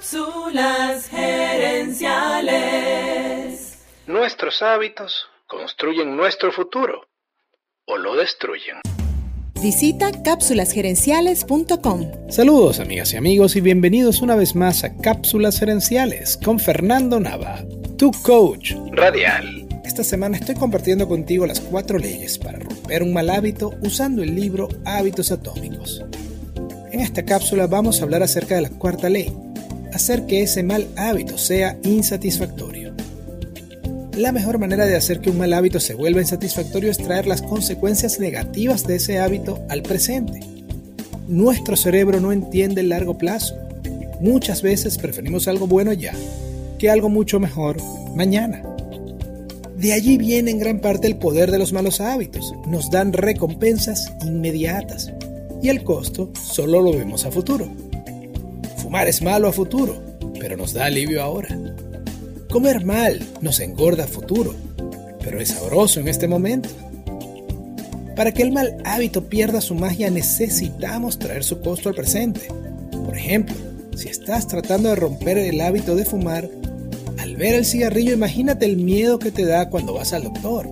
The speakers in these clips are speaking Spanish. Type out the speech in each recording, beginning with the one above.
Cápsulas gerenciales. Nuestros hábitos construyen nuestro futuro o lo destruyen. Visita cápsulasgerenciales.com. Saludos amigas y amigos y bienvenidos una vez más a Cápsulas Gerenciales con Fernando Nava, tu coach radial. Esta semana estoy compartiendo contigo las cuatro leyes para romper un mal hábito usando el libro Hábitos Atómicos. En esta cápsula vamos a hablar acerca de la cuarta ley, hacer que ese mal hábito sea insatisfactorio. La mejor manera de hacer que un mal hábito se vuelva insatisfactorio es traer las consecuencias negativas de ese hábito al presente. Nuestro cerebro no entiende el largo plazo. Muchas veces preferimos algo bueno ya que algo mucho mejor mañana. De allí viene en gran parte el poder de los malos hábitos. Nos dan recompensas inmediatas y el costo solo lo vemos a futuro. Fumar es malo a futuro, pero nos da alivio ahora. Comer mal nos engorda a futuro, pero es sabroso en este momento. Para que el mal hábito pierda su magia necesitamos traer su costo al presente. Por ejemplo, si estás tratando de romper el hábito de fumar, al ver el cigarrillo imagínate el miedo que te da cuando vas al doctor.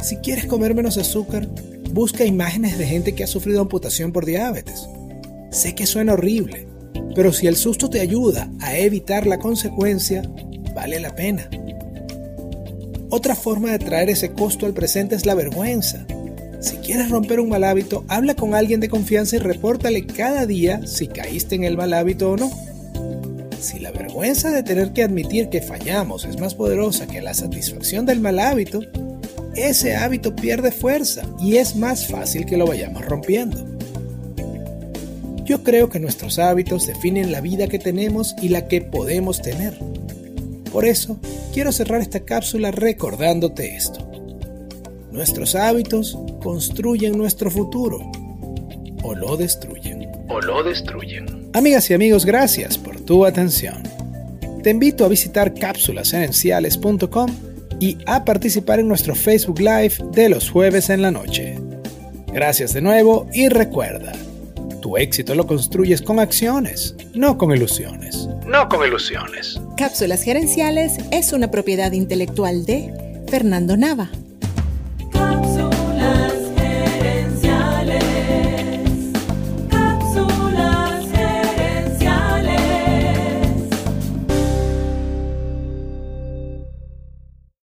Si quieres comer menos azúcar, busca imágenes de gente que ha sufrido amputación por diabetes. Sé que suena horrible, pero si el susto te ayuda a evitar la consecuencia, vale la pena. Otra forma de traer ese costo al presente es la vergüenza. Si quieres romper un mal hábito, habla con alguien de confianza y repórtale cada día si caíste en el mal hábito o no. Si la vergüenza de tener que admitir que fallamos es más poderosa que la satisfacción del mal hábito, ese hábito pierde fuerza y es más fácil que lo vayamos rompiendo. Yo creo que nuestros hábitos definen la vida que tenemos y la que podemos tener. Por eso, quiero cerrar esta cápsula recordándote esto. Nuestros hábitos construyen nuestro futuro o lo destruyen. O lo destruyen. Amigas y amigos, gracias por tu atención. Te invito a visitar cápsulasenenciales.com y a participar en nuestro Facebook Live de los jueves en la noche. Gracias de nuevo y recuerda, tu éxito lo construyes con acciones, no con ilusiones. No con ilusiones. Cápsulas Gerenciales es una propiedad intelectual de Fernando Nava.